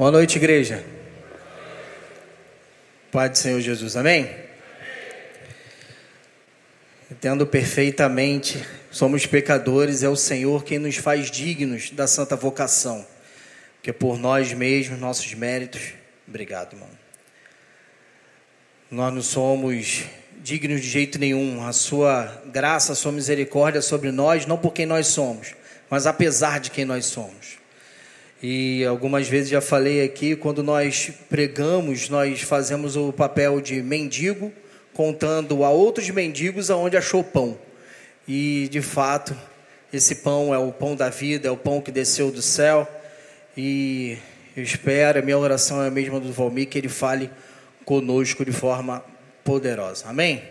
Boa noite, igreja. Pai do Senhor Jesus, amém? Entendo perfeitamente, somos pecadores, é o Senhor quem nos faz dignos da santa vocação, que é por nós mesmos, nossos méritos. Obrigado, irmão. Nós não somos dignos de jeito nenhum, a sua graça, a sua misericórdia sobre nós, não por quem nós somos, mas apesar de quem nós somos. E algumas vezes já falei aqui, quando nós pregamos, nós fazemos o papel de mendigo, contando a outros mendigos aonde achou pão. E de fato, esse pão é o pão da vida, é o pão que desceu do céu. E eu espero, a minha oração é a mesma do Valmir, que ele fale conosco de forma poderosa. Amém?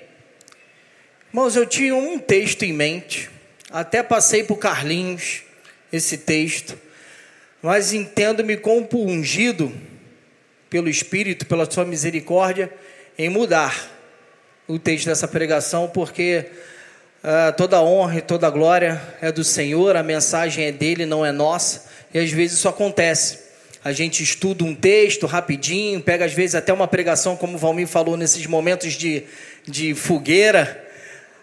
Irmãos, eu tinha um texto em mente, até passei para o Carlinhos esse texto mas entendo-me compungido pelo Espírito, pela sua misericórdia, em mudar o texto dessa pregação, porque uh, toda honra e toda glória é do Senhor, a mensagem é dele, não é nossa, e às vezes isso acontece. A gente estuda um texto rapidinho, pega às vezes até uma pregação, como o Valmir falou, nesses momentos de, de fogueira.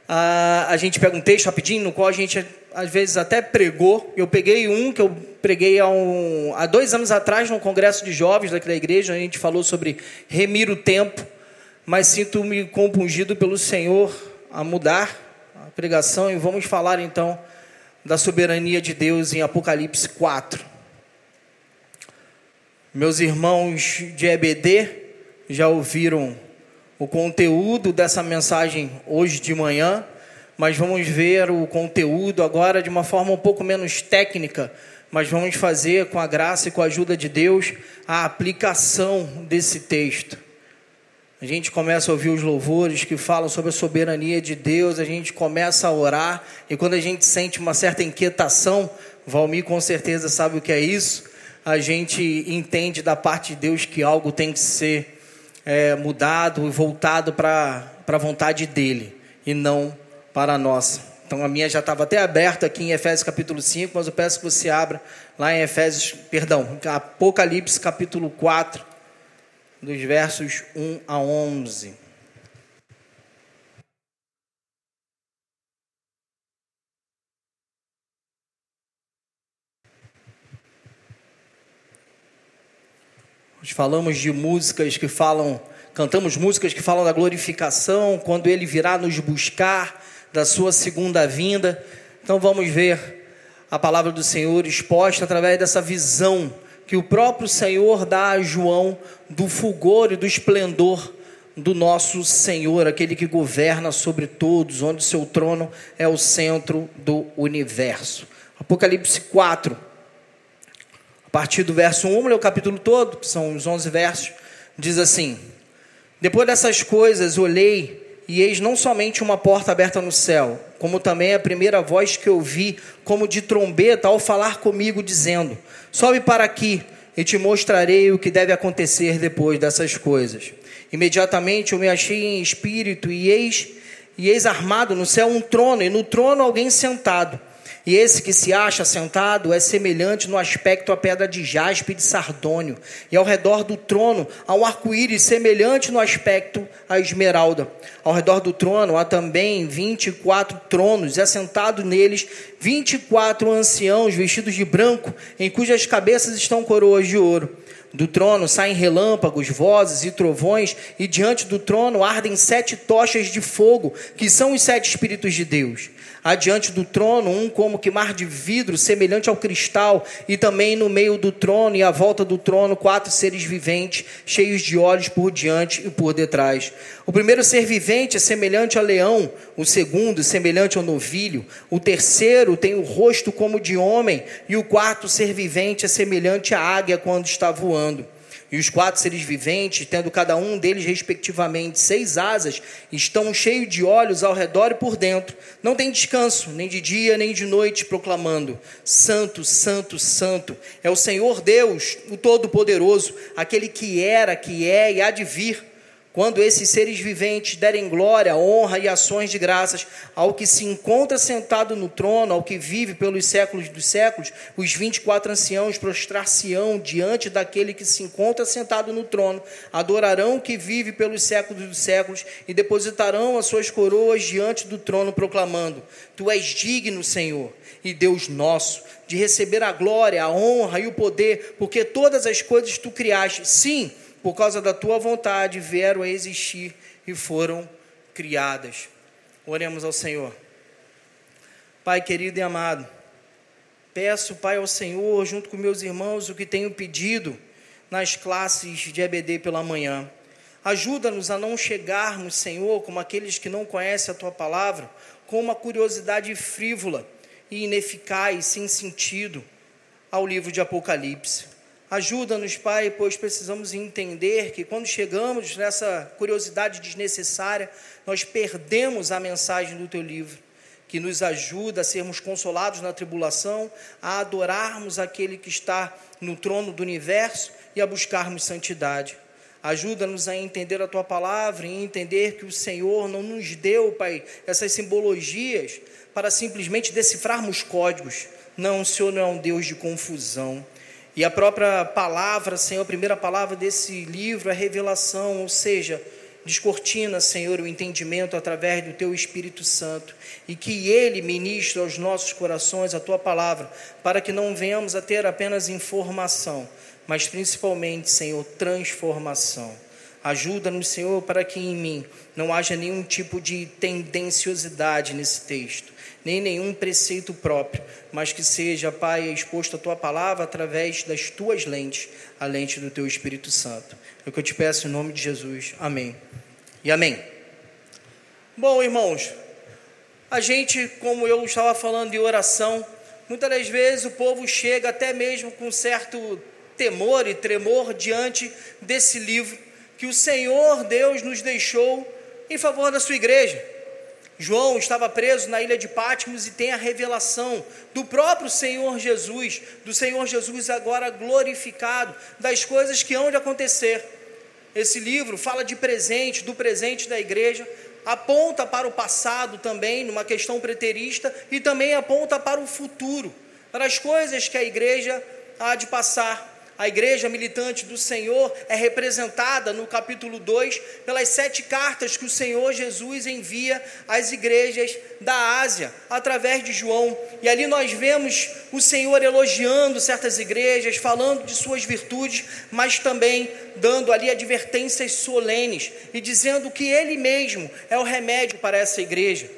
Uh, a gente pega um texto rapidinho, no qual a gente às vezes até pregou. Eu peguei um que eu preguei há, um, há dois anos atrás no congresso de jovens daqui da igreja, a gente falou sobre remir o tempo, mas sinto-me compungido pelo Senhor a mudar a pregação e vamos falar então da soberania de Deus em Apocalipse 4. Meus irmãos de EBD já ouviram o conteúdo dessa mensagem hoje de manhã mas vamos ver o conteúdo agora de uma forma um pouco menos técnica, mas vamos fazer com a graça e com a ajuda de Deus a aplicação desse texto. A gente começa a ouvir os louvores que falam sobre a soberania de Deus, a gente começa a orar, e quando a gente sente uma certa inquietação, Valmir com certeza sabe o que é isso, a gente entende da parte de Deus que algo tem que ser é, mudado e voltado para a vontade dele, e não para nossa. Então a minha já estava até aberta aqui em Efésios capítulo 5, mas eu peço que você abra lá em Efésios, perdão, Apocalipse capítulo 4, dos versos 1 a 11. Nós falamos de músicas que falam, cantamos músicas que falam da glorificação, quando ele virá nos buscar da sua segunda vinda. Então vamos ver a palavra do Senhor exposta através dessa visão que o próprio Senhor dá a João do fulgor e do esplendor do nosso Senhor, aquele que governa sobre todos, onde seu trono é o centro do universo. Apocalipse 4, a partir do verso 1, lê o capítulo todo, que são os 11 versos, diz assim: Depois dessas coisas olhei e eis não somente uma porta aberta no céu, como também a primeira voz que ouvi, como de trombeta, ao falar comigo, dizendo: Sobe para aqui, e te mostrarei o que deve acontecer depois dessas coisas. Imediatamente eu me achei em espírito, e eis, e eis armado no céu um trono, e no trono alguém sentado. E esse que se acha sentado é semelhante no aspecto à pedra de jaspe e de sardônio, e ao redor do trono há um arco-íris semelhante no aspecto à esmeralda. Ao redor do trono há também vinte e quatro tronos, e assentados neles vinte e quatro anciãos vestidos de branco, em cujas cabeças estão coroas de ouro. Do trono saem relâmpagos, vozes e trovões, e diante do trono ardem sete tochas de fogo, que são os sete Espíritos de Deus adiante do trono, um como que mar de vidro, semelhante ao cristal, e também no meio do trono e à volta do trono, quatro seres viventes, cheios de olhos por diante e por detrás. O primeiro ser vivente é semelhante a leão, o segundo semelhante ao novilho, o terceiro tem o rosto como de homem, e o quarto ser vivente é semelhante à águia quando está voando. E os quatro seres viventes, tendo cada um deles respectivamente seis asas, estão cheios de olhos ao redor e por dentro. Não tem descanso, nem de dia nem de noite, proclamando: Santo, Santo, Santo é o Senhor Deus, o Todo-Poderoso, aquele que era, que é e há de vir quando esses seres viventes derem glória, honra e ações de graças ao que se encontra sentado no trono, ao que vive pelos séculos dos séculos, os 24 anciãos prostrar-se-ão diante daquele que se encontra sentado no trono, adorarão o que vive pelos séculos dos séculos e depositarão as suas coroas diante do trono, proclamando: Tu és digno, Senhor, e Deus nosso, de receber a glória, a honra e o poder, porque todas as coisas tu criaste. Sim, por causa da tua vontade, vieram a existir e foram criadas. Oremos ao Senhor. Pai querido e amado, peço, Pai, ao Senhor, junto com meus irmãos, o que tenho pedido nas classes de EBD pela manhã. Ajuda-nos a não chegarmos, Senhor, como aqueles que não conhecem a tua palavra, com uma curiosidade frívola e ineficaz, sem sentido, ao livro de Apocalipse. Ajuda-nos, Pai, pois precisamos entender que quando chegamos nessa curiosidade desnecessária, nós perdemos a mensagem do Teu livro, que nos ajuda a sermos consolados na tribulação, a adorarmos aquele que está no trono do universo e a buscarmos santidade. Ajuda-nos a entender a Tua palavra e entender que o Senhor não nos deu, Pai, essas simbologias para simplesmente decifrarmos códigos. Não, o Senhor não é um Deus de confusão. E a própria palavra, Senhor, a primeira palavra desse livro é revelação, ou seja, descortina, Senhor, o entendimento através do Teu Espírito Santo e que Ele ministre aos nossos corações a Tua palavra, para que não venhamos a ter apenas informação, mas principalmente, Senhor, transformação. Ajuda-nos, Senhor, para que em mim não haja nenhum tipo de tendenciosidade nesse texto nem nenhum preceito próprio, mas que seja, Pai, exposto a tua palavra através das tuas lentes, a lente do teu Espírito Santo. É o que eu te peço em nome de Jesus. Amém. E amém. Bom, irmãos, a gente, como eu estava falando de oração, muitas das vezes o povo chega até mesmo com certo temor e tremor diante desse livro que o Senhor Deus nos deixou em favor da sua igreja. João estava preso na ilha de Patmos e tem a revelação do próprio Senhor Jesus, do Senhor Jesus agora glorificado, das coisas que hão de acontecer. Esse livro fala de presente, do presente da igreja, aponta para o passado também, numa questão preterista, e também aponta para o futuro, para as coisas que a igreja há de passar. A igreja militante do Senhor é representada no capítulo 2 pelas sete cartas que o Senhor Jesus envia às igrejas da Ásia, através de João. E ali nós vemos o Senhor elogiando certas igrejas, falando de suas virtudes, mas também dando ali advertências solenes e dizendo que Ele mesmo é o remédio para essa igreja.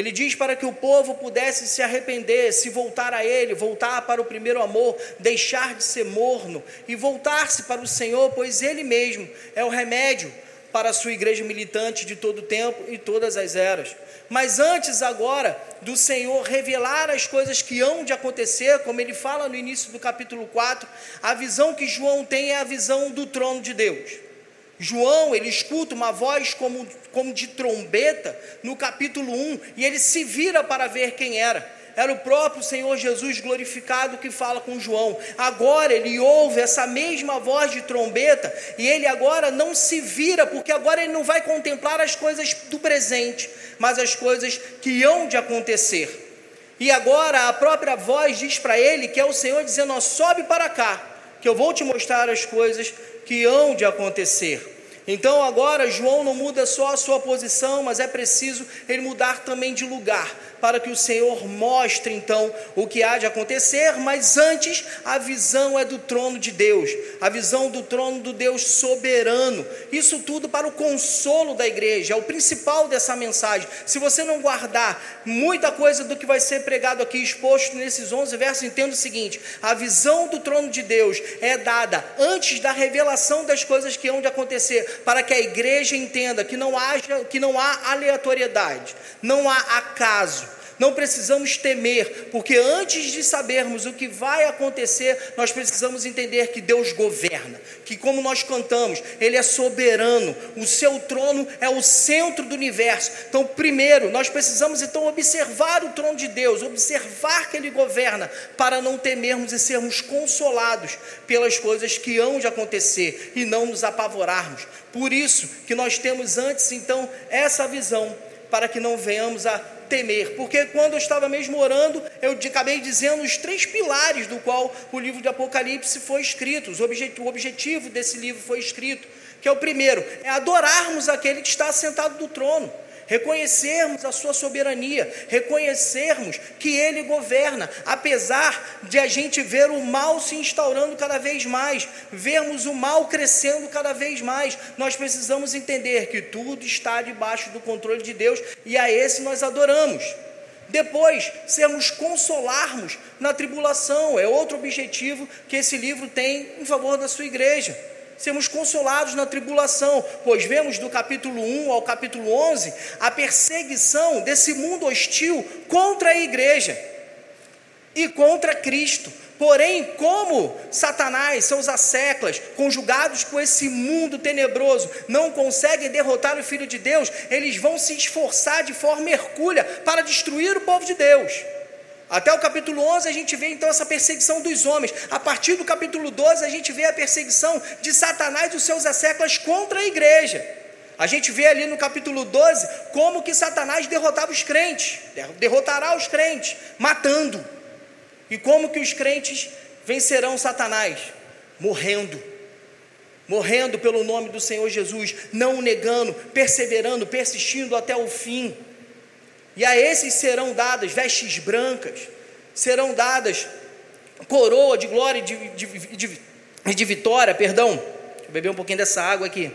Ele diz para que o povo pudesse se arrepender, se voltar a Ele, voltar para o primeiro amor, deixar de ser morno e voltar-se para o Senhor, pois Ele mesmo é o remédio para a sua igreja militante de todo o tempo e todas as eras. Mas antes agora do Senhor revelar as coisas que hão de acontecer, como ele fala no início do capítulo 4, a visão que João tem é a visão do trono de Deus. João, ele escuta uma voz como, como de trombeta no capítulo 1 e ele se vira para ver quem era. Era o próprio Senhor Jesus glorificado que fala com João. Agora ele ouve essa mesma voz de trombeta e ele agora não se vira, porque agora ele não vai contemplar as coisas do presente, mas as coisas que hão de acontecer. E agora a própria voz diz para ele que é o Senhor dizendo: ó, sobe para cá, que eu vou te mostrar as coisas que hão de acontecer. Então agora João não muda só a sua posição, mas é preciso ele mudar também de lugar para que o Senhor mostre então o que há de acontecer, mas antes a visão é do trono de Deus, a visão do trono do Deus soberano. Isso tudo para o consolo da igreja, é o principal dessa mensagem. Se você não guardar muita coisa do que vai ser pregado aqui exposto nesses 11 versos, entenda o seguinte: a visão do trono de Deus é dada antes da revelação das coisas que hão de acontecer, para que a igreja entenda que não haja que não há aleatoriedade, não há acaso não precisamos temer, porque antes de sabermos o que vai acontecer, nós precisamos entender que Deus governa, que como nós cantamos, Ele é soberano, o seu trono é o centro do universo. Então, primeiro, nós precisamos então observar o trono de Deus, observar que Ele governa, para não temermos e sermos consolados pelas coisas que hão de acontecer e não nos apavorarmos. Por isso que nós temos antes então essa visão, para que não venhamos a temer, porque quando eu estava mesmo orando, eu acabei dizendo os três pilares do qual o livro de Apocalipse foi escrito, o objetivo desse livro foi escrito, que é o primeiro, é adorarmos aquele que está sentado no trono reconhecermos a sua soberania, reconhecermos que ele governa, apesar de a gente ver o mal se instaurando cada vez mais, vermos o mal crescendo cada vez mais, nós precisamos entender que tudo está debaixo do controle de Deus e a esse nós adoramos. Depois, sermos consolarmos na tribulação, é outro objetivo que esse livro tem em favor da sua igreja sermos consolados na tribulação, pois vemos do capítulo 1 ao capítulo 11 a perseguição desse mundo hostil contra a igreja e contra Cristo. Porém, como Satanás, seus asseclas, conjugados com esse mundo tenebroso, não conseguem derrotar o Filho de Deus, eles vão se esforçar de forma hercúlea para destruir o povo de Deus. Até o capítulo 11 a gente vê então essa perseguição dos homens. A partir do capítulo 12 a gente vê a perseguição de Satanás e os seus asseclas contra a igreja. A gente vê ali no capítulo 12 como que Satanás derrotava os crentes, derrotará os crentes, matando. E como que os crentes vencerão Satanás? Morrendo. Morrendo pelo nome do Senhor Jesus, não negando, perseverando, persistindo até o fim. E a esses serão dadas vestes brancas, serão dadas coroa de glória e de, de, de, de vitória, perdão. Deixa eu beber um pouquinho dessa água aqui.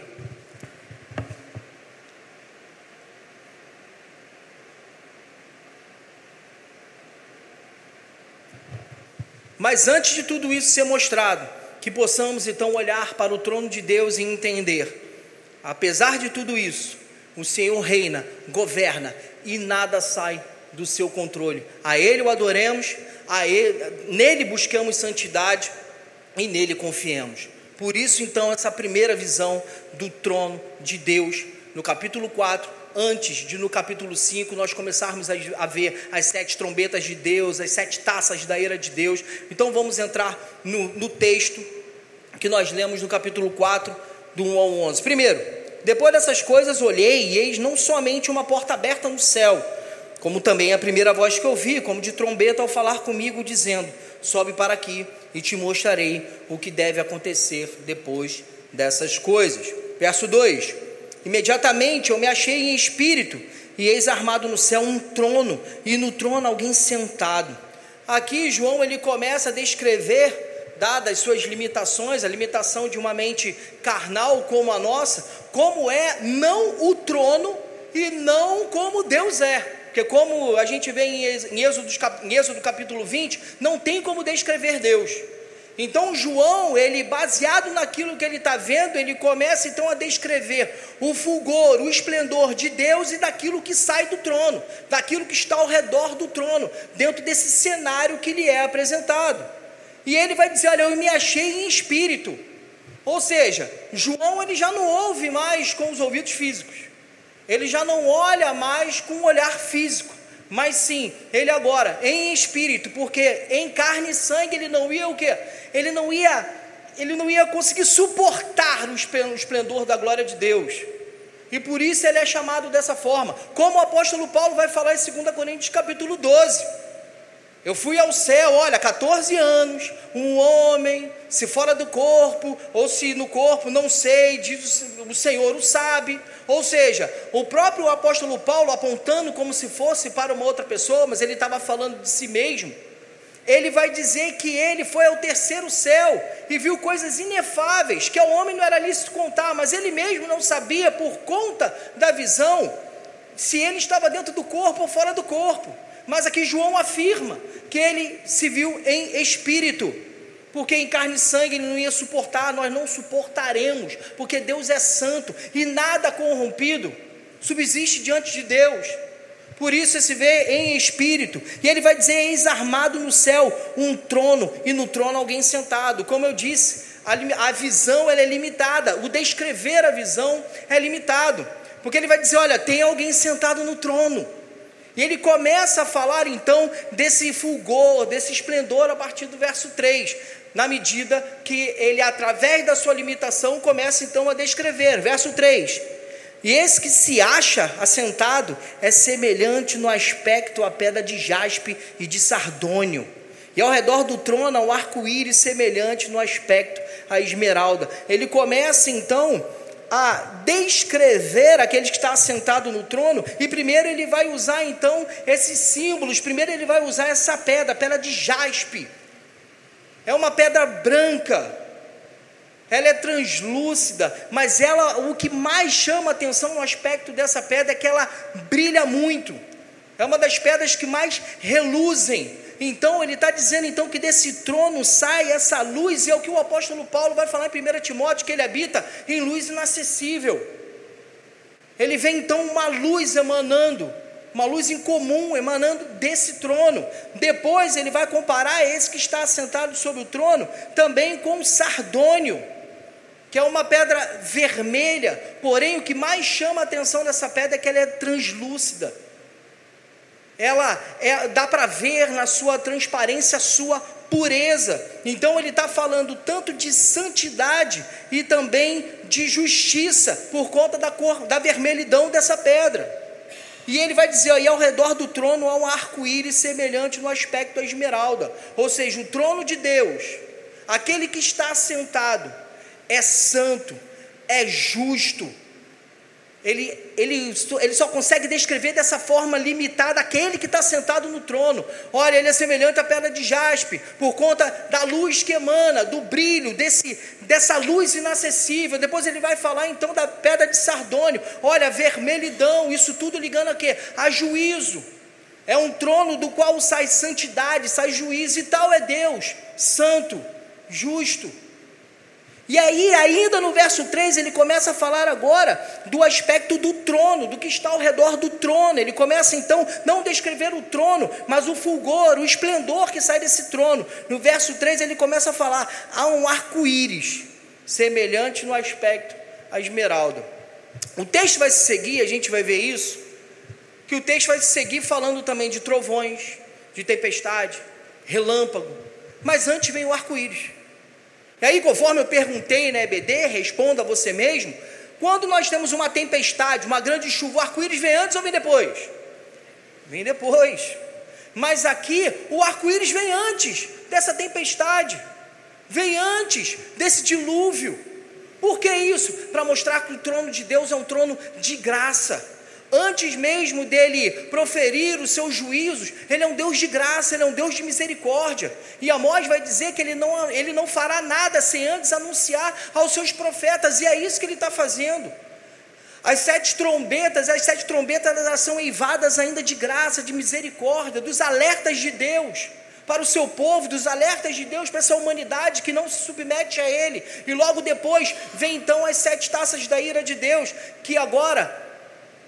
Mas antes de tudo isso ser mostrado, que possamos então olhar para o trono de Deus e entender, apesar de tudo isso, o Senhor reina, governa, e nada sai do seu controle. A Ele o adoremos, a Ele, nele buscamos santidade e nele confiemos. Por isso, então, essa primeira visão do trono de Deus, no capítulo 4, antes de no capítulo 5 nós começarmos a, ver as sete trombetas de Deus, as sete taças da ira de Deus. Então vamos entrar no, no texto que nós lemos no capítulo 4, do 1 ao 11. Primeiro, depois dessas coisas olhei, e eis não somente uma porta aberta no céu, como também a primeira voz que ouvi, como de trombeta, ao falar comigo, dizendo: Sobe para aqui e te mostrarei o que deve acontecer depois dessas coisas. Verso 2: Imediatamente eu me achei em espírito, e eis armado no céu um trono, e no trono alguém sentado. Aqui João ele começa a descrever dadas suas limitações, a limitação de uma mente carnal como a nossa, como é não o trono e não como Deus é. Porque como a gente vê em Êxodo, em Êxodo capítulo 20, não tem como descrever Deus. Então João, ele baseado naquilo que ele está vendo, ele começa então a descrever o fulgor, o esplendor de Deus e daquilo que sai do trono, daquilo que está ao redor do trono, dentro desse cenário que lhe é apresentado. E ele vai dizer: Olha, eu me achei em espírito. Ou seja, João ele já não ouve mais com os ouvidos físicos. Ele já não olha mais com o olhar físico. Mas sim, ele agora em espírito, porque em carne e sangue ele não ia o quê? Ele não ia, ele não ia conseguir suportar o esplendor da glória de Deus. E por isso ele é chamado dessa forma. Como o apóstolo Paulo vai falar em 2 Coríntios capítulo 12. Eu fui ao céu, olha, 14 anos, um homem, se fora do corpo, ou se no corpo, não sei, diz o Senhor o sabe. Ou seja, o próprio apóstolo Paulo apontando como se fosse para uma outra pessoa, mas ele estava falando de si mesmo. Ele vai dizer que ele foi ao terceiro céu e viu coisas inefáveis que ao homem não era lícito contar, mas ele mesmo não sabia por conta da visão se ele estava dentro do corpo ou fora do corpo. Mas aqui João afirma que ele se viu em espírito, porque em carne e sangue ele não ia suportar, nós não suportaremos, porque Deus é santo e nada corrompido subsiste diante de Deus. Por isso se vê em espírito. E ele vai dizer: Eis armado no céu um trono, e no trono alguém sentado. Como eu disse, a, a visão é limitada, o descrever a visão é limitado. Porque ele vai dizer: Olha, tem alguém sentado no trono. E ele começa a falar então desse fulgor, desse esplendor a partir do verso 3, na medida que ele, através da sua limitação, começa então a descrever. Verso 3: E esse que se acha assentado é semelhante no aspecto à pedra de jaspe e de sardônio. E ao redor do trono há um arco-íris semelhante no aspecto à esmeralda. Ele começa então a descrever aquele que está assentado no trono, e primeiro ele vai usar então esses símbolos, primeiro ele vai usar essa pedra, pedra de jaspe. É uma pedra branca, ela é translúcida, mas ela, o que mais chama atenção no aspecto dessa pedra é que ela brilha muito. É uma das pedras que mais reluzem. Então ele está dizendo então que desse trono sai essa luz, e é o que o apóstolo Paulo vai falar em 1 Timóteo, que ele habita em luz inacessível. Ele vê então uma luz emanando, uma luz incomum emanando desse trono. Depois ele vai comparar esse que está assentado sobre o trono também com o sardônio, que é uma pedra vermelha, porém o que mais chama a atenção dessa pedra é que ela é translúcida ela é, dá para ver na sua transparência a sua pureza. Então ele está falando tanto de santidade e também de justiça por conta da cor, da vermelhidão dessa pedra. E ele vai dizer, aí ao redor do trono há um arco-íris semelhante no aspecto da esmeralda, ou seja, o trono de Deus, aquele que está sentado, é santo, é justo, ele, ele, ele só consegue descrever dessa forma limitada aquele que está sentado no trono. Olha, ele é semelhante à pedra de jaspe, por conta da luz que emana, do brilho, desse, dessa luz inacessível. Depois ele vai falar então da pedra de sardônio. Olha, vermelhidão, isso tudo ligando a quê? A juízo. É um trono do qual sai santidade, sai juízo, e tal é Deus, santo, justo. E aí, ainda no verso 3, ele começa a falar agora do aspecto do trono, do que está ao redor do trono. Ele começa então não descrever o trono, mas o fulgor, o esplendor que sai desse trono. No verso 3, ele começa a falar: há um arco-íris, semelhante no aspecto à esmeralda. O texto vai se seguir, a gente vai ver isso, que o texto vai se seguir falando também de trovões, de tempestade, relâmpago. Mas antes vem o arco-íris. E aí, conforme eu perguntei na EBD, responda você mesmo: quando nós temos uma tempestade, uma grande chuva, o arco-íris vem antes ou vem depois? Vem depois. Mas aqui, o arco-íris vem antes dessa tempestade, vem antes desse dilúvio. Por que isso? Para mostrar que o trono de Deus é um trono de graça antes mesmo dele proferir os seus juízos, ele é um Deus de graça, ele é um Deus de misericórdia. E Amós vai dizer que ele não, ele não fará nada sem antes anunciar aos seus profetas, e é isso que ele está fazendo. As sete trombetas, as sete trombetas elas são eivadas ainda de graça, de misericórdia, dos alertas de Deus para o seu povo, dos alertas de Deus para essa humanidade que não se submete a Ele. E logo depois vem então as sete taças da ira de Deus, que agora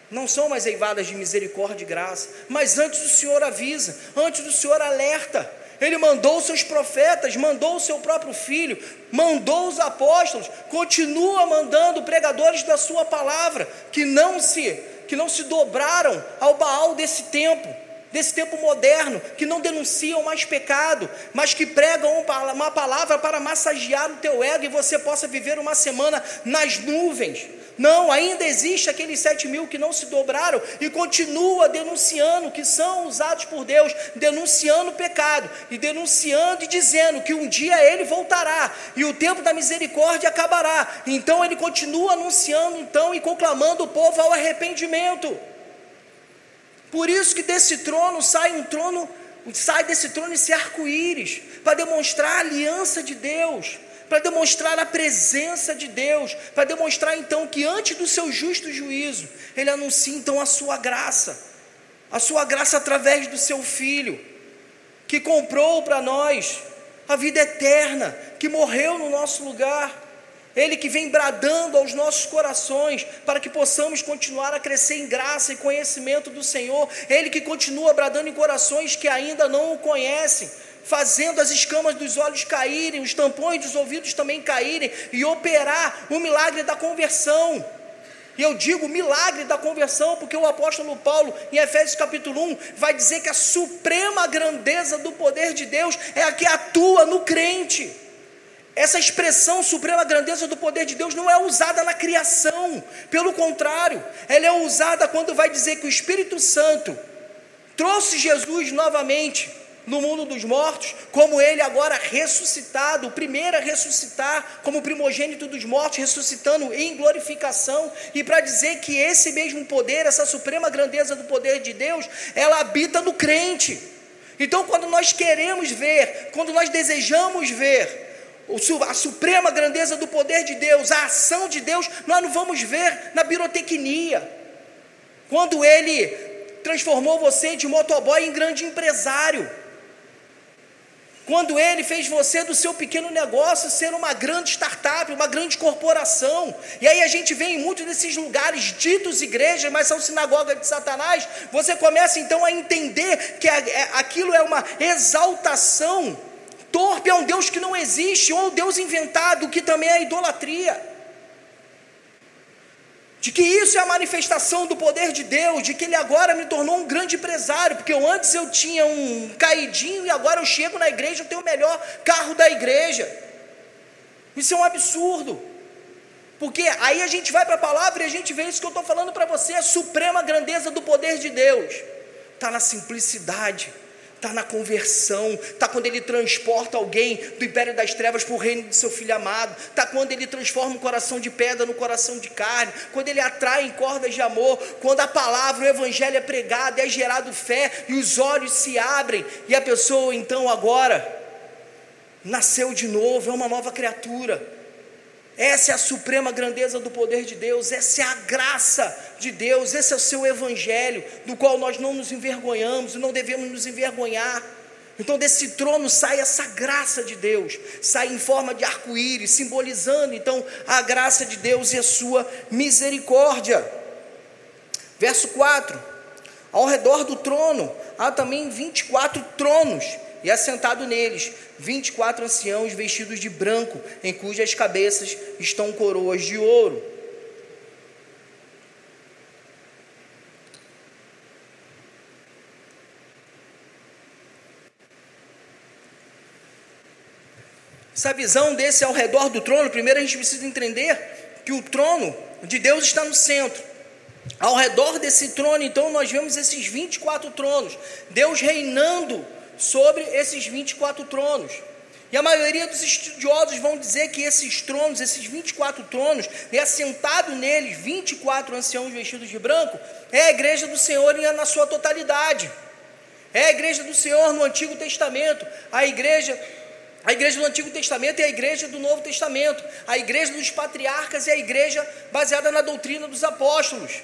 não são mais eivadas de misericórdia e graça, mas antes o Senhor avisa, antes o Senhor alerta. Ele mandou seus profetas, mandou o seu próprio filho, mandou os apóstolos, continua mandando pregadores da sua palavra, que não se que não se dobraram ao Baal desse tempo, desse tempo moderno, que não denunciam mais pecado, mas que pregam uma palavra para massagear o teu ego e você possa viver uma semana nas nuvens. Não, ainda existe aqueles sete mil que não se dobraram e continua denunciando que são usados por Deus, denunciando o pecado e denunciando e dizendo que um dia ele voltará e o tempo da misericórdia acabará. Então ele continua anunciando então e conclamando o povo ao arrependimento. Por isso que desse trono sai um trono, sai desse trono esse arco-íris para demonstrar a aliança de Deus para demonstrar a presença de Deus, para demonstrar então que antes do seu justo juízo, ele anuncia então a sua graça, a sua graça através do seu filho, que comprou para nós a vida eterna, que morreu no nosso lugar. Ele que vem bradando aos nossos corações para que possamos continuar a crescer em graça e conhecimento do Senhor. Ele que continua bradando em corações que ainda não o conhecem, fazendo as escamas dos olhos caírem, os tampões dos ouvidos também caírem e operar o milagre da conversão. E eu digo milagre da conversão, porque o apóstolo Paulo, em Efésios capítulo 1, vai dizer que a suprema grandeza do poder de Deus é a que atua no crente. Essa expressão suprema grandeza do poder de Deus não é usada na criação, pelo contrário, ela é usada quando vai dizer que o Espírito Santo trouxe Jesus novamente no mundo dos mortos, como ele agora ressuscitado, o primeiro a ressuscitar, como primogênito dos mortos, ressuscitando em glorificação, e para dizer que esse mesmo poder, essa suprema grandeza do poder de Deus, ela habita no crente. Então, quando nós queremos ver, quando nós desejamos ver a suprema grandeza do poder de Deus, a ação de Deus, nós não vamos ver na birotecnia. Quando ele transformou você de motoboy em grande empresário. Quando ele fez você do seu pequeno negócio ser uma grande startup, uma grande corporação. E aí a gente vê em muitos desses lugares ditos igrejas, mas são sinagogas de Satanás. Você começa então a entender que é, aquilo é uma exaltação torpe, é um Deus que não existe, ou um Deus inventado, que também é idolatria de que isso é a manifestação do poder de Deus, de que Ele agora me tornou um grande empresário, porque eu antes eu tinha um caidinho e agora eu chego na igreja, eu tenho o melhor carro da igreja. Isso é um absurdo. Porque aí a gente vai para a palavra e a gente vê isso que eu estou falando para você, a suprema grandeza do poder de Deus. Está na simplicidade está na conversão, está quando ele transporta alguém do império das trevas para o reino de seu filho amado, está quando ele transforma um coração de pedra no coração de carne, quando ele atrai em cordas de amor, quando a palavra, o evangelho é pregado, é gerado fé e os olhos se abrem. E a pessoa então agora nasceu de novo, é uma nova criatura. Essa é a suprema grandeza do poder de Deus, essa é a graça de Deus, esse é o seu evangelho, do qual nós não nos envergonhamos e não devemos nos envergonhar. Então, desse trono sai essa graça de Deus, sai em forma de arco-íris, simbolizando então a graça de Deus e a sua misericórdia. Verso 4: Ao redor do trono há também 24 tronos e assentado neles, vinte e quatro anciãos vestidos de branco, em cujas cabeças estão coroas de ouro. Essa visão desse ao redor do trono, primeiro a gente precisa entender que o trono de Deus está no centro. Ao redor desse trono, então, nós vemos esses 24 tronos, Deus reinando sobre esses 24 tronos. E a maioria dos estudiosos vão dizer que esses tronos, esses 24 tronos, e assentado neles 24 anciãos vestidos de branco, é a igreja do Senhor na sua totalidade. É a igreja do Senhor no Antigo Testamento, a igreja a igreja do Antigo Testamento é a igreja do Novo Testamento, a igreja dos patriarcas é a igreja baseada na doutrina dos apóstolos.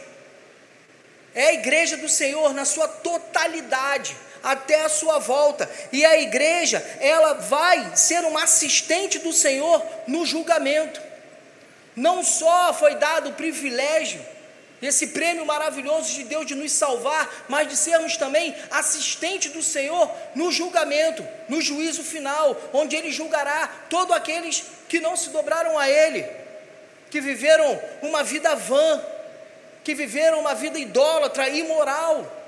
É a igreja do Senhor na sua totalidade até a sua volta. E a igreja, ela vai ser uma assistente do Senhor no julgamento. Não só foi dado o privilégio, esse prêmio maravilhoso de Deus de nos salvar, mas de sermos também assistente do Senhor no julgamento, no juízo final, onde Ele julgará todos aqueles que não se dobraram a Ele, que viveram uma vida vã, que viveram uma vida idólatra, imoral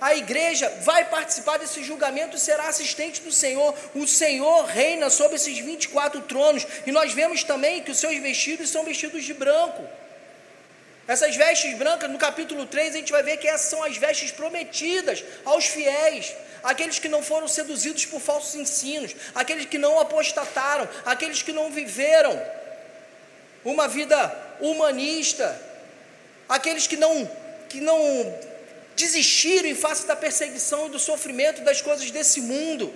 a igreja vai participar desse julgamento e será assistente do Senhor. O Senhor reina sobre esses 24 tronos. E nós vemos também que os seus vestidos são vestidos de branco. Essas vestes brancas, no capítulo 3, a gente vai ver que essas são as vestes prometidas aos fiéis, aqueles que não foram seduzidos por falsos ensinos, aqueles que não apostataram, aqueles que não viveram uma vida humanista, aqueles que não, que não desistiram em face da perseguição e do sofrimento das coisas desse mundo.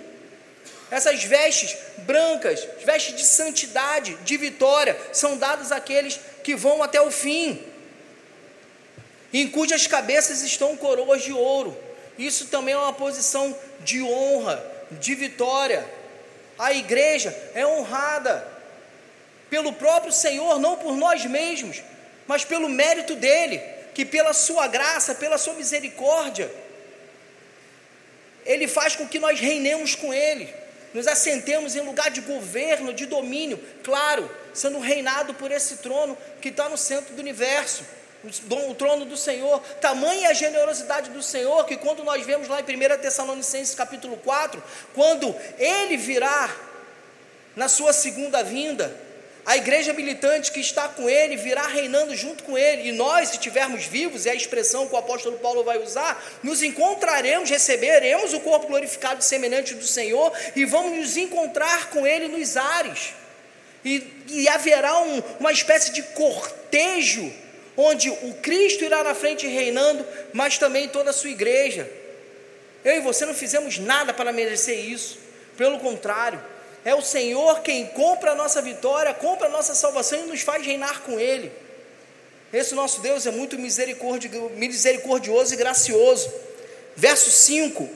Essas vestes brancas, vestes de santidade, de vitória, são dadas àqueles que vão até o fim, em cujas cabeças estão coroas de ouro. Isso também é uma posição de honra, de vitória. A igreja é honrada pelo próprio Senhor, não por nós mesmos, mas pelo mérito dele, que pela sua graça, pela sua misericórdia, ele faz com que nós reinemos com ele, nos assentemos em lugar de governo, de domínio, claro, sendo reinado por esse trono que está no centro do universo o trono do Senhor, tamanha a generosidade do Senhor, que quando nós vemos lá em 1 Tessalonicenses capítulo 4, quando ele virá na sua segunda vinda, a igreja militante que está com ele virá reinando junto com ele, e nós, se estivermos vivos, é a expressão que o apóstolo Paulo vai usar, nos encontraremos, receberemos o corpo glorificado semelhante do Senhor, e vamos nos encontrar com ele nos ares, e, e haverá um, uma espécie de cortejo onde o Cristo irá na frente reinando, mas também toda a sua igreja. Eu e você não fizemos nada para merecer isso, pelo contrário, é o Senhor quem compra a nossa vitória, compra a nossa salvação e nos faz reinar com Ele. Esse nosso Deus é muito misericordioso e gracioso. Verso 5: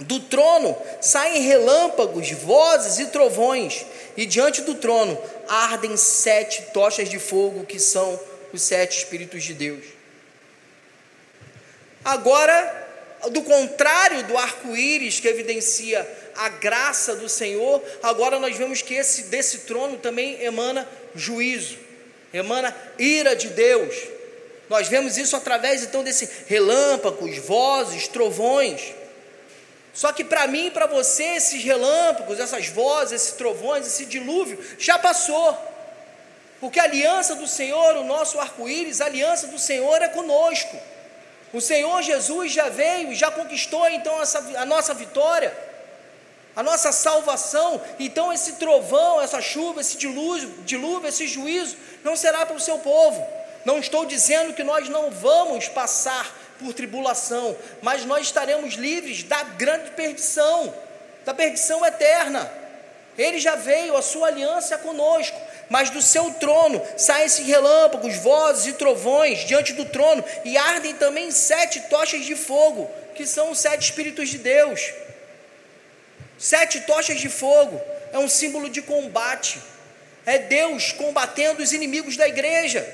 Do trono saem relâmpagos, vozes e trovões, e diante do trono ardem sete tochas de fogo que são os sete Espíritos de Deus. Agora, do contrário do arco-íris que evidencia a graça do Senhor, agora nós vemos que esse, desse trono também emana juízo, emana ira de Deus. Nós vemos isso através então desse relâmpagos, vozes, trovões. Só que para mim e para você, esses relâmpagos, essas vozes, esses trovões, esse dilúvio já passou. Porque a aliança do Senhor, o nosso arco-íris, a aliança do Senhor é conosco. O Senhor Jesus já veio e já conquistou então essa, a nossa vitória, a nossa salvação. Então esse trovão, essa chuva, esse dilúvio, dilúvio esse juízo não será para o seu povo. Não estou dizendo que nós não vamos passar por tribulação, mas nós estaremos livres da grande perdição, da perdição eterna. Ele já veio, a sua aliança é conosco mas do seu trono saem esses relâmpagos, vozes e trovões diante do trono, e ardem também sete tochas de fogo, que são os sete Espíritos de Deus. Sete tochas de fogo é um símbolo de combate, é Deus combatendo os inimigos da igreja.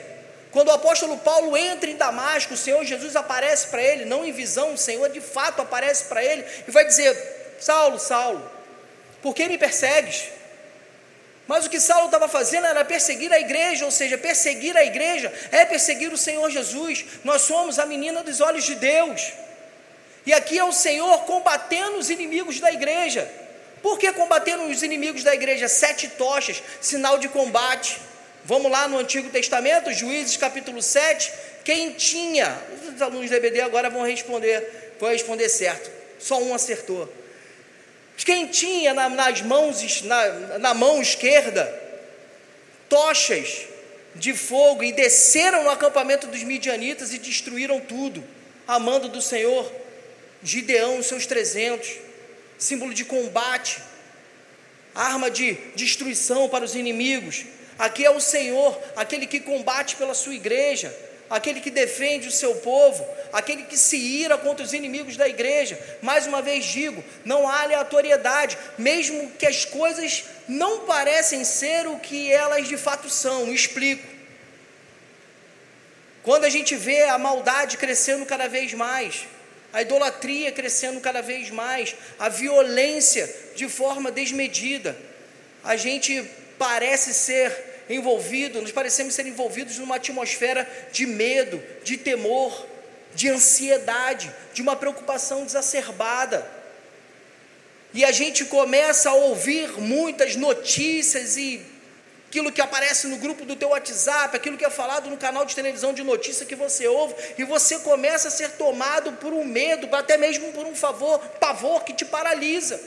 Quando o apóstolo Paulo entra em Damasco, o Senhor Jesus aparece para ele, não em visão, o Senhor de fato aparece para ele e vai dizer: Saulo, Saulo, por que me persegues? Mas o que Saulo estava fazendo era perseguir a igreja, ou seja, perseguir a igreja é perseguir o Senhor Jesus. Nós somos a menina dos olhos de Deus. E aqui é o Senhor combatendo os inimigos da igreja. Por que combatendo os inimigos da igreja? Sete tochas, sinal de combate. Vamos lá no Antigo Testamento, Juízes capítulo 7. Quem tinha? Os alunos da EBD agora vão responder, vão responder certo. Só um acertou. Quem tinha na, nas mãos, na, na mão esquerda, tochas de fogo e desceram no acampamento dos midianitas e destruíram tudo, amando do Senhor, Gideão, seus trezentos, símbolo de combate, arma de destruição para os inimigos. Aqui é o Senhor, aquele que combate pela sua igreja, aquele que defende o seu povo, aquele que se ira contra os inimigos da igreja. Mais uma vez digo, não há aleatoriedade, mesmo que as coisas não parecem ser o que elas de fato são. explico. Quando a gente vê a maldade crescendo cada vez mais, a idolatria crescendo cada vez mais, a violência de forma desmedida, a gente parece ser envolvido, nos parecemos ser envolvidos numa atmosfera de medo, de temor, de ansiedade, de uma preocupação exacerbada. E a gente começa a ouvir muitas notícias e aquilo que aparece no grupo do teu WhatsApp, aquilo que é falado no canal de televisão de notícia que você ouve, e você começa a ser tomado por um medo, até mesmo por um favor, pavor que te paralisa.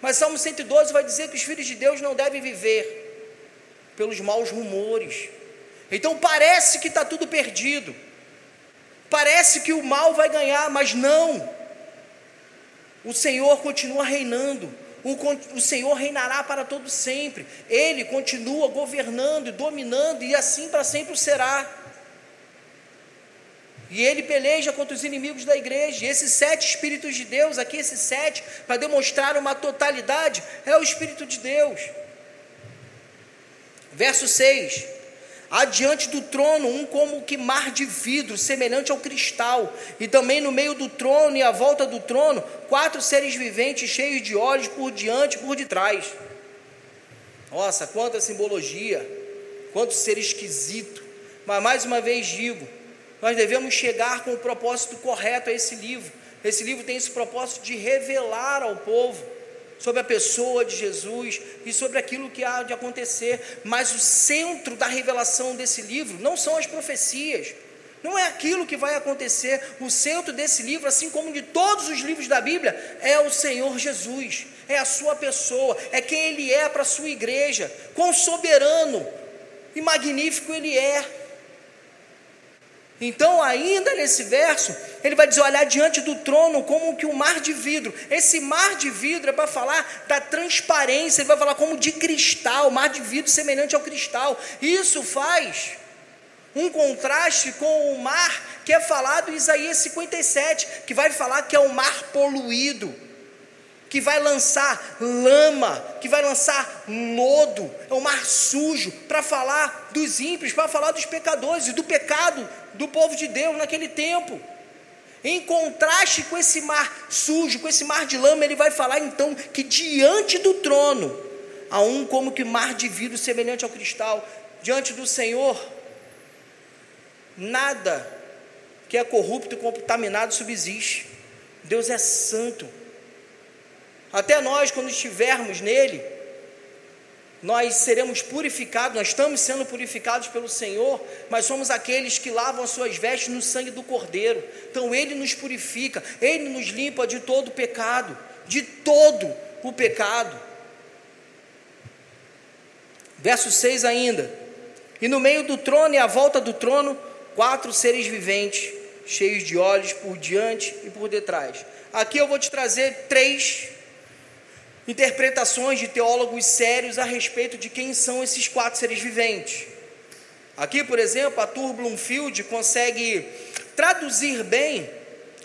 Mas Salmo 112 vai dizer que os filhos de Deus não devem viver pelos maus rumores. Então parece que está tudo perdido, parece que o mal vai ganhar, mas não. O Senhor continua reinando, o, o Senhor reinará para todo sempre, Ele continua governando e dominando, e assim para sempre será. E ele peleja contra os inimigos da igreja. E esses sete Espíritos de Deus, aqui esses sete, para demonstrar uma totalidade, é o Espírito de Deus. Verso 6. Adiante do trono, um como que mar de vidro, semelhante ao cristal, e também no meio do trono e à volta do trono, quatro seres viventes cheios de olhos por diante e por detrás. Nossa, quanta simbologia, quanto ser esquisito. Mas mais uma vez digo, nós devemos chegar com o propósito correto a esse livro. Esse livro tem esse propósito de revelar ao povo sobre a pessoa de Jesus e sobre aquilo que há de acontecer, mas o centro da revelação desse livro não são as profecias, não é aquilo que vai acontecer. O centro desse livro, assim como de todos os livros da Bíblia, é o Senhor Jesus, é a sua pessoa, é quem Ele é para a sua igreja, quão soberano e magnífico Ele é. Então, ainda nesse verso, ele vai dizer: olhar diante do trono como que um mar de vidro. Esse mar de vidro é para falar da transparência, ele vai falar como de cristal, mar de vidro semelhante ao cristal. Isso faz um contraste com o mar que é falado em Isaías 57, que vai falar que é um mar poluído que vai lançar lama, que vai lançar lodo, é o mar sujo, para falar dos ímpios, para falar dos pecadores e do pecado do povo de Deus naquele tempo. Em contraste com esse mar sujo, com esse mar de lama, ele vai falar então que diante do trono há um como que mar de vidro semelhante ao cristal. Diante do Senhor, nada que é corrupto e contaminado subsiste. Deus é santo. Até nós, quando estivermos nele, nós seremos purificados, nós estamos sendo purificados pelo Senhor, mas somos aqueles que lavam as suas vestes no sangue do Cordeiro. Então Ele nos purifica, Ele nos limpa de todo o pecado, de todo o pecado. Verso 6 ainda. E no meio do trono e à volta do trono, quatro seres viventes, cheios de olhos por diante e por detrás. Aqui eu vou te trazer três interpretações de teólogos sérios a respeito de quem são esses quatro seres viventes. Aqui, por exemplo, a Tur Bloomfield consegue traduzir bem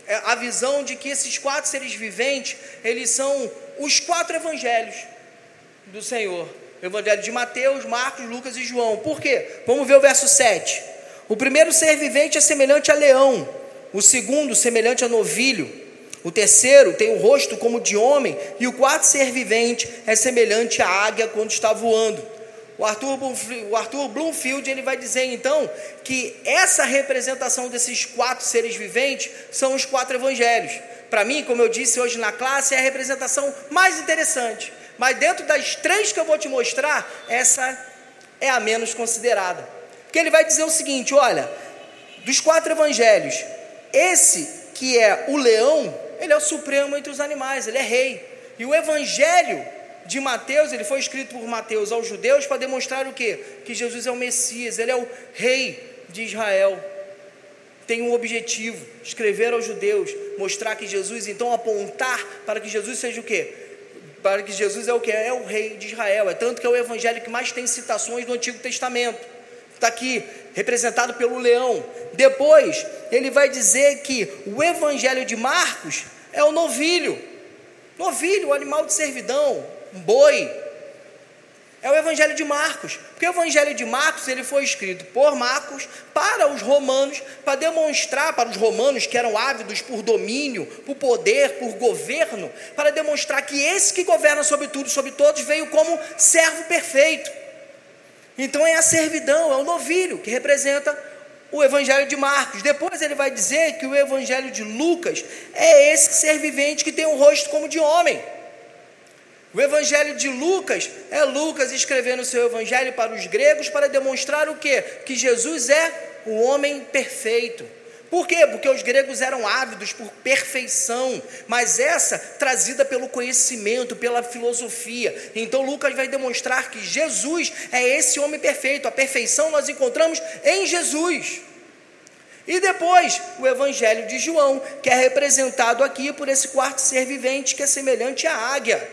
é, a visão de que esses quatro seres viventes, eles são os quatro evangelhos do Senhor. O evangelho de Mateus, Marcos, Lucas e João. Por quê? Vamos ver o verso 7. O primeiro ser vivente é semelhante a leão, o segundo semelhante a novilho, o terceiro tem o rosto como de homem, e o quarto ser vivente é semelhante à águia quando está voando. O Arthur, o Arthur Bloomfield ele vai dizer então que essa representação desses quatro seres viventes são os quatro evangelhos. Para mim, como eu disse hoje na classe, é a representação mais interessante. Mas dentro das três que eu vou te mostrar, essa é a menos considerada. Porque ele vai dizer o seguinte: olha, dos quatro evangelhos, esse que é o leão, ele é o supremo entre os animais, ele é rei. E o evangelho de Mateus, ele foi escrito por Mateus aos judeus para demonstrar o quê? Que Jesus é o Messias, ele é o rei de Israel. Tem um objetivo, escrever aos judeus, mostrar que Jesus, então apontar para que Jesus seja o quê? Para que Jesus é o que? É o rei de Israel. É tanto que é o evangelho que mais tem citações do Antigo Testamento. Está aqui, representado pelo leão. Depois, ele vai dizer que o evangelho de Marcos é o novilho. Novilho, o animal de servidão, um boi. É o evangelho de Marcos. Porque o evangelho de Marcos, ele foi escrito por Marcos para os romanos, para demonstrar para os romanos que eram ávidos por domínio, por poder, por governo, para demonstrar que esse que governa sobre tudo, sobre todos, veio como servo perfeito. Então é a servidão, é o novilho que representa o evangelho de Marcos. Depois ele vai dizer que o evangelho de Lucas é esse ser vivente que tem um rosto como de homem. O evangelho de Lucas é Lucas escrevendo o seu evangelho para os gregos para demonstrar o quê? Que Jesus é o homem perfeito. Por quê? Porque os gregos eram ávidos por perfeição, mas essa trazida pelo conhecimento, pela filosofia. Então Lucas vai demonstrar que Jesus é esse homem perfeito. A perfeição nós encontramos em Jesus. E depois, o Evangelho de João, que é representado aqui por esse quarto ser vivente que é semelhante à águia.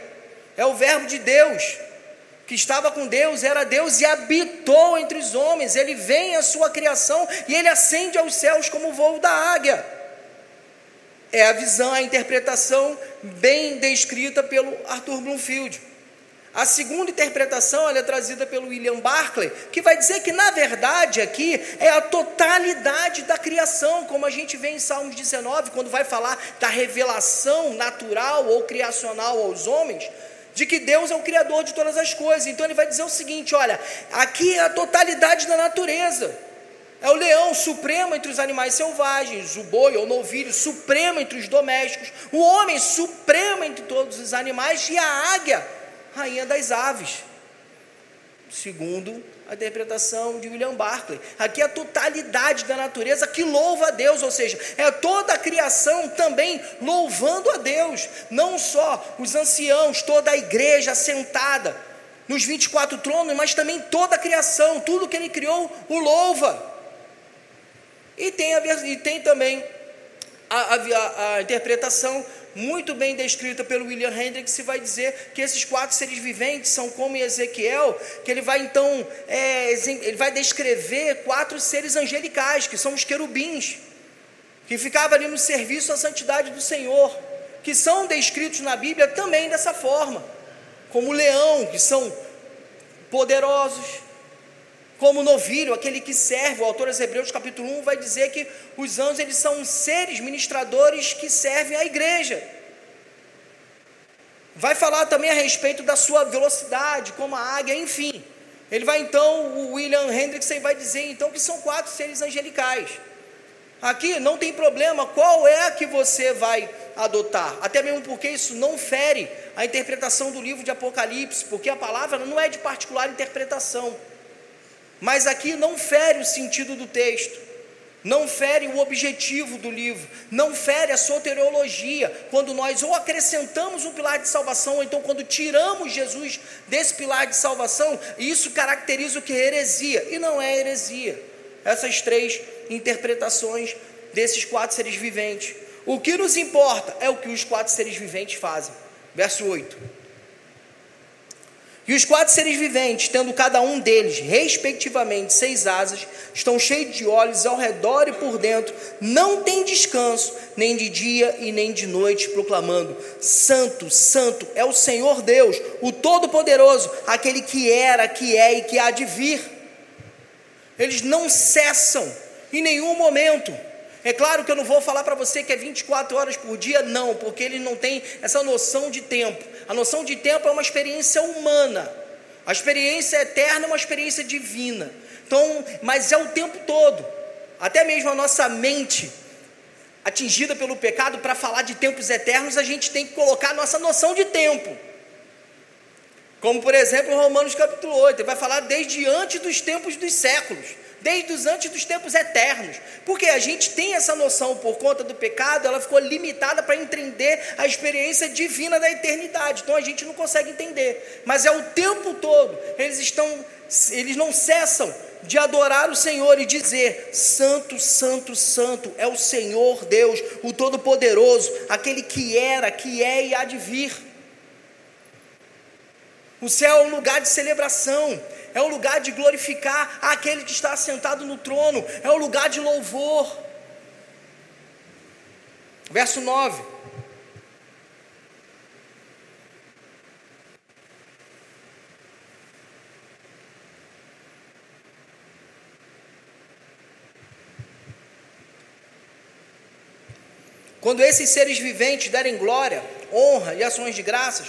É o Verbo de Deus que estava com Deus, era Deus e habitou entre os homens. Ele vem à sua criação e ele ascende aos céus como o voo da águia. É a visão, a interpretação bem descrita pelo Arthur Bloomfield. A segunda interpretação é trazida pelo William Barclay, que vai dizer que, na verdade, aqui é a totalidade da criação, como a gente vê em Salmos 19, quando vai falar da revelação natural ou criacional aos homens, de que Deus é o Criador de todas as coisas. Então ele vai dizer o seguinte: olha, aqui é a totalidade da natureza. É o leão supremo entre os animais selvagens, o boi ou novilho supremo entre os domésticos, o homem supremo entre todos os animais e a águia rainha das aves, segundo a interpretação de William Barclay. Aqui é a totalidade da natureza que louva a Deus, ou seja, é toda a criação também louvando a Deus, não só os anciãos, toda a igreja sentada nos 24 tronos, mas também toda a criação, tudo que ele criou o louva. E tem, a, e tem também a, a, a interpretação muito bem descrita pelo William Hendricks, vai dizer que esses quatro seres viventes são como Ezequiel, que ele vai então, é, ele vai descrever quatro seres angelicais, que são os querubins, que ficavam ali no serviço à santidade do Senhor, que são descritos na Bíblia também dessa forma, como leão, que são poderosos, como novilho, aquele que serve, o autor aos Hebreus capítulo 1 vai dizer que os anjos eles são seres ministradores que servem à igreja. Vai falar também a respeito da sua velocidade, como a águia, enfim. Ele vai então, o William Hendrickson vai dizer então que são quatro seres angelicais. Aqui não tem problema qual é a que você vai adotar, até mesmo porque isso não fere a interpretação do livro de Apocalipse, porque a palavra não é de particular interpretação. Mas aqui não fere o sentido do texto, não fere o objetivo do livro, não fere a soteriologia, quando nós ou acrescentamos um pilar de salvação, ou então quando tiramos Jesus desse pilar de salvação, isso caracteriza o que é heresia, e não é heresia. Essas três interpretações desses quatro seres viventes. O que nos importa é o que os quatro seres viventes fazem. Verso 8. E os quatro seres viventes, tendo cada um deles, respectivamente, seis asas, estão cheios de olhos ao redor e por dentro, não tem descanso, nem de dia e nem de noite, proclamando: Santo, Santo é o Senhor Deus, o Todo-Poderoso, aquele que era, que é e que há de vir. Eles não cessam em nenhum momento. É claro que eu não vou falar para você que é 24 horas por dia, não, porque ele não tem essa noção de tempo. A noção de tempo é uma experiência humana. A experiência eterna é uma experiência divina. Então, mas é o tempo todo. Até mesmo a nossa mente atingida pelo pecado, para falar de tempos eternos, a gente tem que colocar a nossa noção de tempo. Como por exemplo, Romanos capítulo 8, ele vai falar desde antes dos tempos dos séculos desde os antes dos tempos eternos. Porque a gente tem essa noção por conta do pecado, ela ficou limitada para entender a experiência divina da eternidade. Então a gente não consegue entender. Mas é o tempo todo, eles estão eles não cessam de adorar o Senhor e dizer: Santo, Santo, Santo é o Senhor Deus, o Todo-Poderoso, aquele que era, que é e há de vir. O céu é um lugar de celebração, é o lugar de glorificar aquele que está sentado no trono, é o lugar de louvor. Verso 9. Quando esses seres viventes derem glória, honra e ações de graças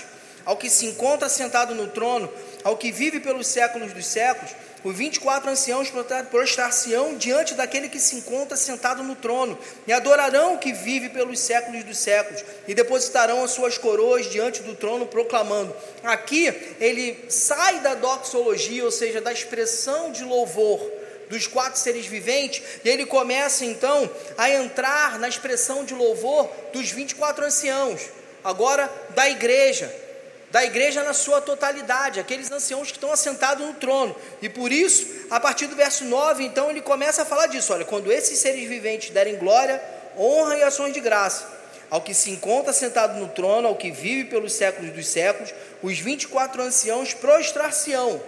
ao que se encontra sentado no trono, ao que vive pelos séculos dos séculos, os 24 anciãos prostrar-se-ão diante daquele que se encontra sentado no trono, e adorarão o que vive pelos séculos dos séculos, e depositarão as suas coroas diante do trono, proclamando. Aqui ele sai da doxologia, ou seja, da expressão de louvor dos quatro seres viventes, e ele começa então a entrar na expressão de louvor dos 24 anciãos, agora da igreja da igreja na sua totalidade, aqueles anciãos que estão assentados no trono. E por isso, a partir do verso 9, então ele começa a falar disso: olha, quando esses seres viventes derem glória, honra e ações de graça, ao que se encontra sentado no trono, ao que vive pelos séculos dos séculos, os 24 anciãos prostrar-se-ão.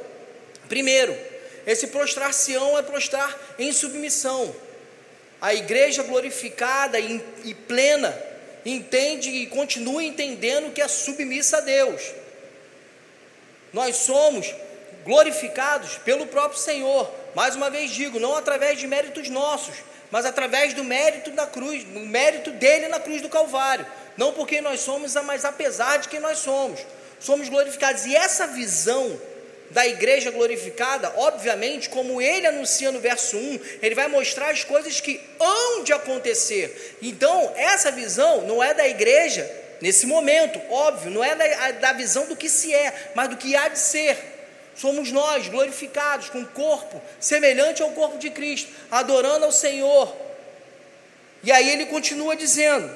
Primeiro, esse prostrar-se-ão é prostrar em submissão. A igreja glorificada e, plena entende e continua entendendo que é submissa a Deus. Nós somos glorificados pelo próprio Senhor. Mais uma vez digo, não através de méritos nossos, mas através do mérito da cruz, do mérito dele na cruz do Calvário. Não porque nós somos, mas apesar de quem nós somos. Somos glorificados. E essa visão da igreja glorificada, obviamente, como ele anuncia no verso 1, ele vai mostrar as coisas que hão de acontecer. Então, essa visão não é da igreja nesse momento, óbvio, não é da, da visão do que se é, mas do que há de ser. Somos nós glorificados com corpo semelhante ao corpo de Cristo, adorando ao Senhor. E aí ele continua dizendo: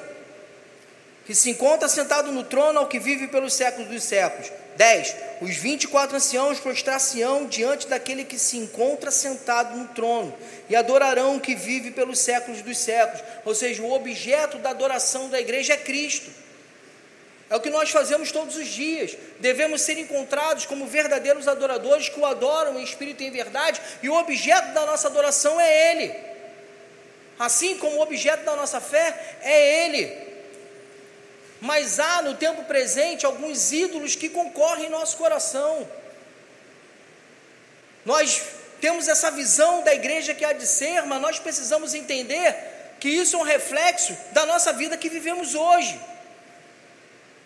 que se encontra sentado no trono ao que vive pelos séculos dos séculos. 10. Os 24 anciãos prostrar-se-ão diante daquele que se encontra sentado no trono e adorarão o que vive pelos séculos dos séculos. Ou seja, o objeto da adoração da igreja é Cristo. É o que nós fazemos todos os dias. Devemos ser encontrados como verdadeiros adoradores que o adoram em espírito e em verdade, e o objeto da nossa adoração é Ele. Assim como o objeto da nossa fé é Ele mas há no tempo presente alguns ídolos que concorrem em nosso coração. Nós temos essa visão da igreja que há de ser, mas nós precisamos entender que isso é um reflexo da nossa vida que vivemos hoje.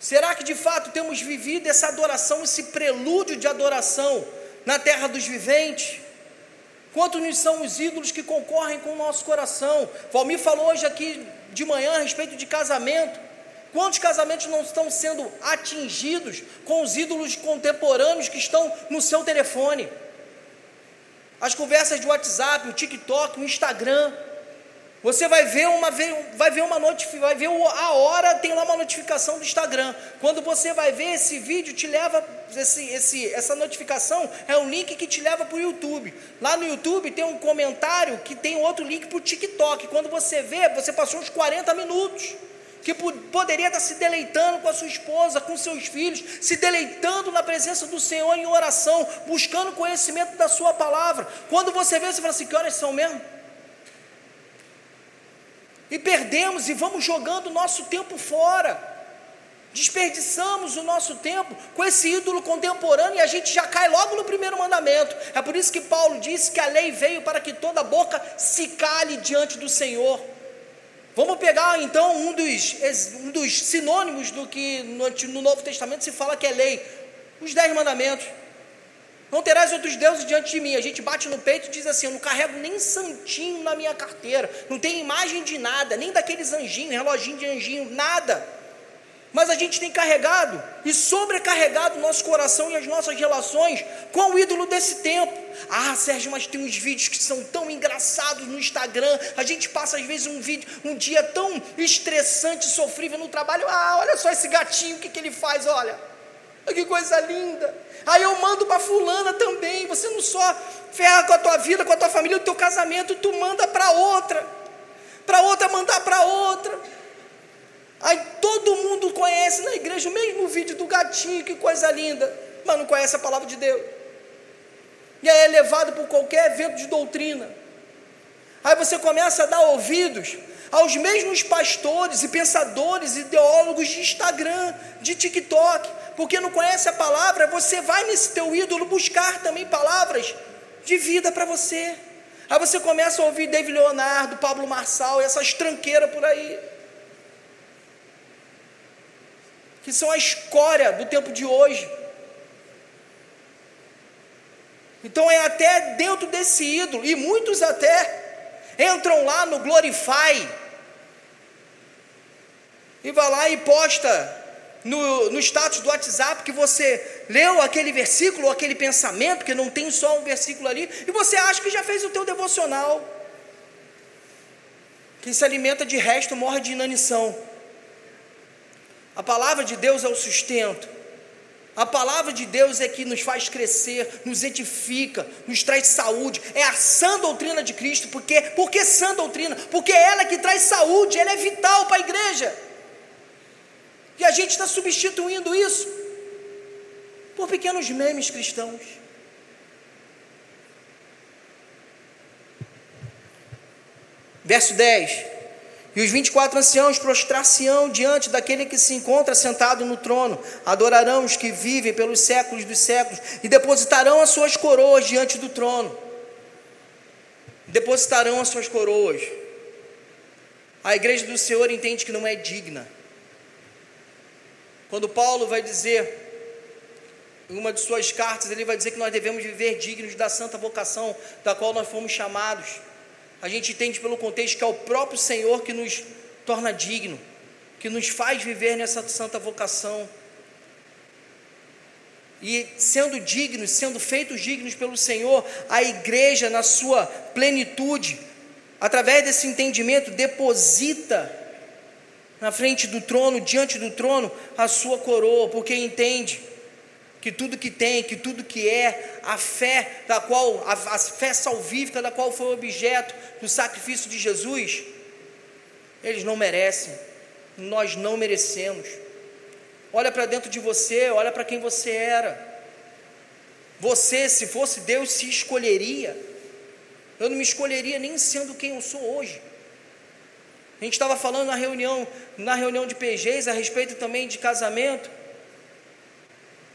Será que de fato temos vivido essa adoração, esse prelúdio de adoração na terra dos viventes? Quantos são os ídolos que concorrem com o nosso coração? Valmir falou hoje aqui de manhã a respeito de casamento. Quantos casamentos não estão sendo atingidos com os ídolos contemporâneos que estão no seu telefone? As conversas de WhatsApp, o TikTok, o Instagram. Você vai ver uma vai ver uma notificação, vai ver a hora, tem lá uma notificação do Instagram. Quando você vai ver esse vídeo, te leva esse, esse, essa notificação é um link que te leva para o YouTube. Lá no YouTube tem um comentário que tem outro link para o TikTok. Quando você vê, você passou uns 40 minutos que poderia estar se deleitando com a sua esposa, com seus filhos, se deleitando na presença do Senhor em oração, buscando conhecimento da Sua palavra. Quando você vê, você fala assim: que horas são mesmo? E perdemos e vamos jogando o nosso tempo fora. Desperdiçamos o nosso tempo com esse ídolo contemporâneo e a gente já cai logo no primeiro mandamento. É por isso que Paulo disse que a lei veio para que toda boca se cale diante do Senhor. Vamos pegar então um dos, um dos sinônimos do que no, no Novo Testamento se fala que é lei: os dez mandamentos. Não terás outros deuses diante de mim. A gente bate no peito e diz assim: Eu não carrego nem santinho na minha carteira, não tem imagem de nada, nem daqueles anjinhos, reloginho de anjinho, nada. Mas a gente tem carregado e sobrecarregado o nosso coração e as nossas relações com o ídolo desse tempo. Ah, Sérgio, mas tem uns vídeos que são tão engraçados no Instagram. A gente passa às vezes um vídeo, um dia tão estressante, sofrível no trabalho. Ah, olha só esse gatinho, o que, que ele faz? Olha, que coisa linda. Aí eu mando para fulana também. Você não só ferra com a tua vida, com a tua família, o teu casamento, tu manda para outra. Para outra mandar para outra. Aí todo mundo conhece na igreja o mesmo vídeo do gatinho, que coisa linda, mas não conhece a palavra de Deus. E aí é levado por qualquer evento de doutrina. Aí você começa a dar ouvidos aos mesmos pastores e pensadores, ideólogos de Instagram, de TikTok, porque não conhece a palavra, você vai nesse teu ídolo buscar também palavras de vida para você. Aí você começa a ouvir David Leonardo, Pablo Marçal, essas tranqueiras por aí. Que são a escória do tempo de hoje. Então é até dentro desse ídolo, e muitos até entram lá no Glorify e vai lá e posta no, no status do WhatsApp que você leu aquele versículo aquele pensamento, que não tem só um versículo ali, e você acha que já fez o teu devocional. Quem se alimenta de resto morre de inanição. A palavra de Deus é o sustento. A palavra de Deus é que nos faz crescer, nos edifica, nos traz saúde. É a sã doutrina de Cristo. Por quê? Por que sã doutrina? Porque é ela que traz saúde, ela é vital para a igreja. E a gente está substituindo isso por pequenos memes cristãos. Verso 10: E os 24 anciãos prostrar-se-ão diante daquele que se encontra sentado no trono, adorarão os que vivem pelos séculos dos séculos e depositarão as suas coroas diante do trono. Depositarão as suas coroas. A igreja do Senhor entende que não é digna. Quando Paulo vai dizer em uma de suas cartas, ele vai dizer que nós devemos viver dignos da santa vocação da qual nós fomos chamados. A gente entende pelo contexto que é o próprio Senhor que nos torna digno, que nos faz viver nessa santa vocação. E sendo dignos, sendo feitos dignos pelo Senhor, a igreja, na sua plenitude, através desse entendimento, deposita na frente do trono, diante do trono, a sua coroa, porque entende que tudo que tem, que tudo que é, a fé da qual, a, a fé salvífica da qual foi objeto do sacrifício de Jesus, eles não merecem, nós não merecemos. Olha para dentro de você, olha para quem você era. Você, se fosse Deus, se escolheria. Eu não me escolheria nem sendo quem eu sou hoje. A gente estava falando na reunião, na reunião de PGs a respeito também de casamento.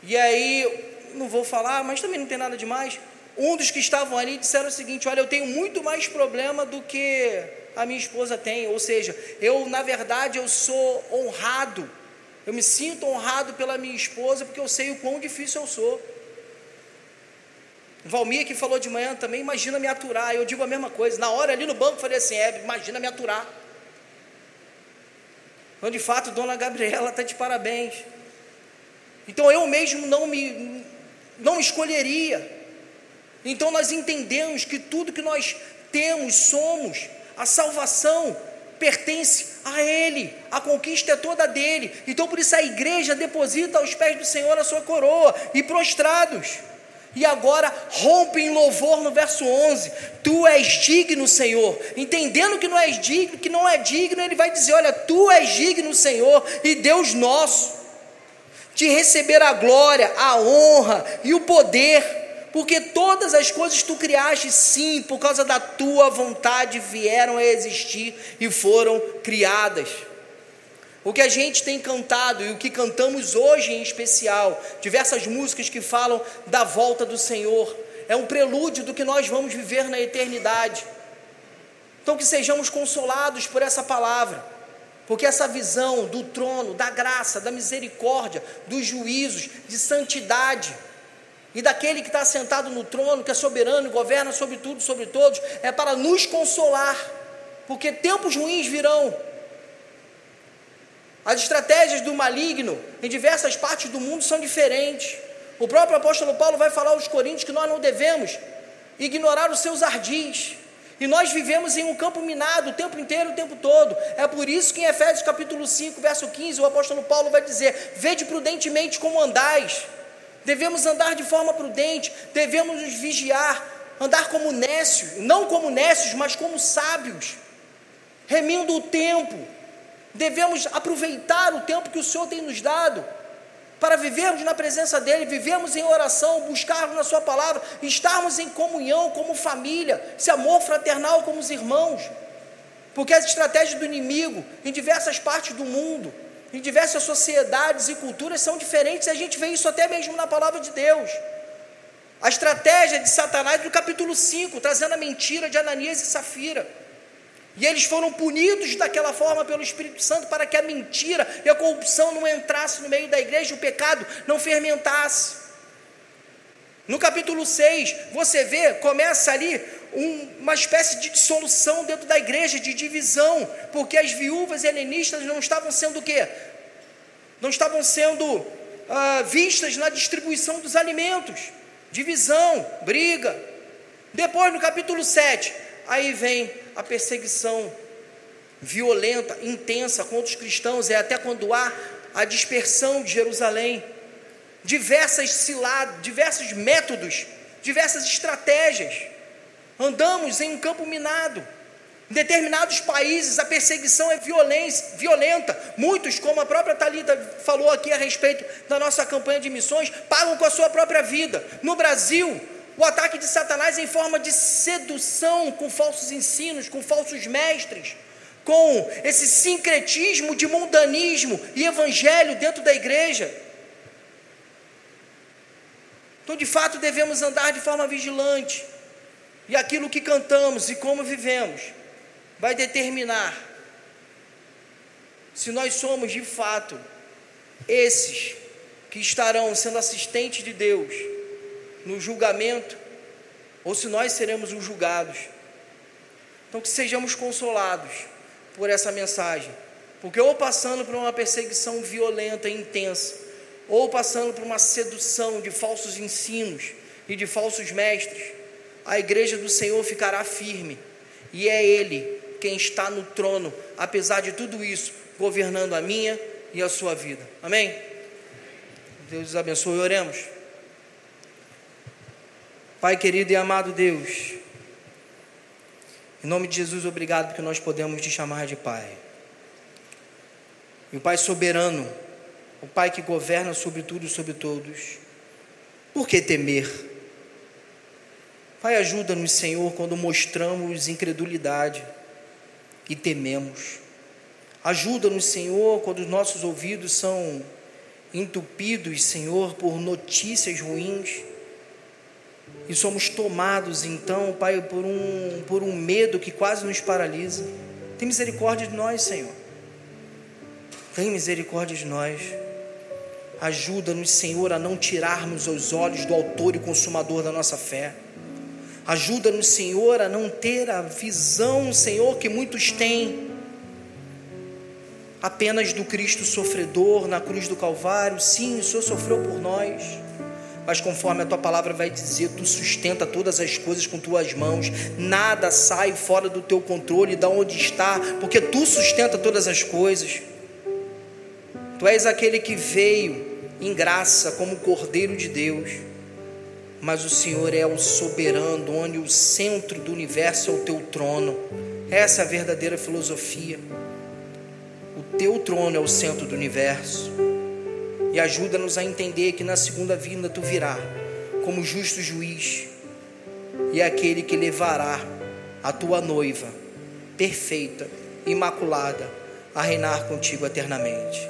E aí, não vou falar, mas também não tem nada demais. Um dos que estavam ali disseram o seguinte: Olha, eu tenho muito mais problema do que a minha esposa tem. Ou seja, eu, na verdade, eu sou honrado. Eu me sinto honrado pela minha esposa porque eu sei o quão difícil eu sou. Valmir que falou de manhã também, imagina me aturar. Eu digo a mesma coisa. Na hora ali no banco, falei assim: é, imagina me aturar. Então, de fato, dona Gabriela está de parabéns. Então eu mesmo não me não escolheria. Então nós entendemos que tudo que nós temos, somos, a salvação pertence a Ele, a conquista é toda dele. Então por isso a igreja deposita aos pés do Senhor a sua coroa e prostrados. E agora rompe em louvor no verso 11. Tu és digno, Senhor. Entendendo que não és digno, que não é digno, ele vai dizer: "Olha, tu és digno, Senhor, e Deus nosso" de receber a glória, a honra e o poder, porque todas as coisas tu criaste, sim, por causa da tua vontade vieram a existir e foram criadas. O que a gente tem cantado e o que cantamos hoje em especial, diversas músicas que falam da volta do Senhor, é um prelúdio do que nós vamos viver na eternidade. Então, que sejamos consolados por essa palavra porque essa visão do trono, da graça, da misericórdia, dos juízos, de santidade, e daquele que está sentado no trono, que é soberano e governa sobre tudo, sobre todos, é para nos consolar, porque tempos ruins virão. As estratégias do maligno em diversas partes do mundo são diferentes. O próprio apóstolo Paulo vai falar aos Coríntios que nós não devemos ignorar os seus ardis. E nós vivemos em um campo minado o tempo inteiro, o tempo todo. É por isso que em Efésios capítulo 5, verso 15, o apóstolo Paulo vai dizer: Vede prudentemente como andais. Devemos andar de forma prudente, devemos nos vigiar, andar como nécios, não como nécios, mas como sábios, remindo o tempo. Devemos aproveitar o tempo que o Senhor tem nos dado para vivermos na presença dEle, vivermos em oração, buscarmos na Sua palavra, estarmos em comunhão como família, esse amor fraternal como os irmãos. Porque as estratégias do inimigo em diversas partes do mundo, em diversas sociedades e culturas são diferentes, e a gente vê isso até mesmo na palavra de Deus. A estratégia de Satanás no capítulo 5, trazendo a mentira de Ananias e Safira. E eles foram punidos daquela forma pelo Espírito Santo para que a mentira e a corrupção não entrasse no meio da igreja, o pecado não fermentasse. No capítulo 6, você vê, começa ali um, uma espécie de dissolução dentro da igreja, de divisão, porque as viúvas helenistas não estavam sendo o quê? Não estavam sendo ah, vistas na distribuição dos alimentos. Divisão, briga. Depois, no capítulo 7, aí vem a perseguição violenta, intensa contra os cristãos, é até quando há a dispersão de Jerusalém. Diversas ciladas, diversos métodos, diversas estratégias. Andamos em um campo minado. Em determinados países a perseguição é violência, violenta. Muitos, como a própria Talita falou aqui a respeito da nossa campanha de missões, pagam com a sua própria vida. No Brasil, o ataque de Satanás em forma de sedução com falsos ensinos, com falsos mestres, com esse sincretismo de mundanismo e evangelho dentro da igreja. Então, de fato, devemos andar de forma vigilante. E aquilo que cantamos e como vivemos vai determinar se nós somos de fato esses que estarão sendo assistentes de Deus no julgamento ou se nós seremos os julgados. Então, que sejamos consolados por essa mensagem, porque ou passando por uma perseguição violenta e intensa, ou passando por uma sedução de falsos ensinos e de falsos mestres, a igreja do Senhor ficará firme, e é Ele quem está no trono, apesar de tudo isso, governando a minha e a sua vida. Amém? Deus os abençoe. Oremos. Pai querido e amado Deus, em nome de Jesus, obrigado porque nós podemos te chamar de Pai. E o Pai soberano, o Pai que governa sobre tudo e sobre todos. Por que temer? Pai, ajuda-nos, Senhor, quando mostramos incredulidade e tememos. Ajuda-nos, Senhor, quando os nossos ouvidos são entupidos, Senhor, por notícias ruins. E somos tomados, então, Pai, por um, por um medo que quase nos paralisa. Tem misericórdia de nós, Senhor. Tem misericórdia de nós. Ajuda-nos, Senhor, a não tirarmos os olhos do Autor e Consumador da nossa fé. Ajuda-nos, Senhor, a não ter a visão, Senhor, que muitos têm, apenas do Cristo sofredor na cruz do Calvário. Sim, o Senhor sofreu por nós, mas conforme a tua palavra vai dizer, tu sustenta todas as coisas com tuas mãos, nada sai fora do teu controle, da onde está, porque tu sustenta todas as coisas. Tu és aquele que veio em graça como Cordeiro de Deus, mas o Senhor é o soberano, onde o centro do universo é o teu trono. Essa é a verdadeira filosofia. O teu trono é o centro do universo. E ajuda-nos a entender que na segunda vinda tu virá como justo juiz e aquele que levará a tua noiva perfeita, imaculada, a reinar contigo eternamente.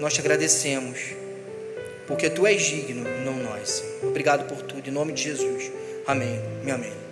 Nós te agradecemos, porque tu és digno, não nós. Obrigado por tudo, em nome de Jesus. Amém. Amém.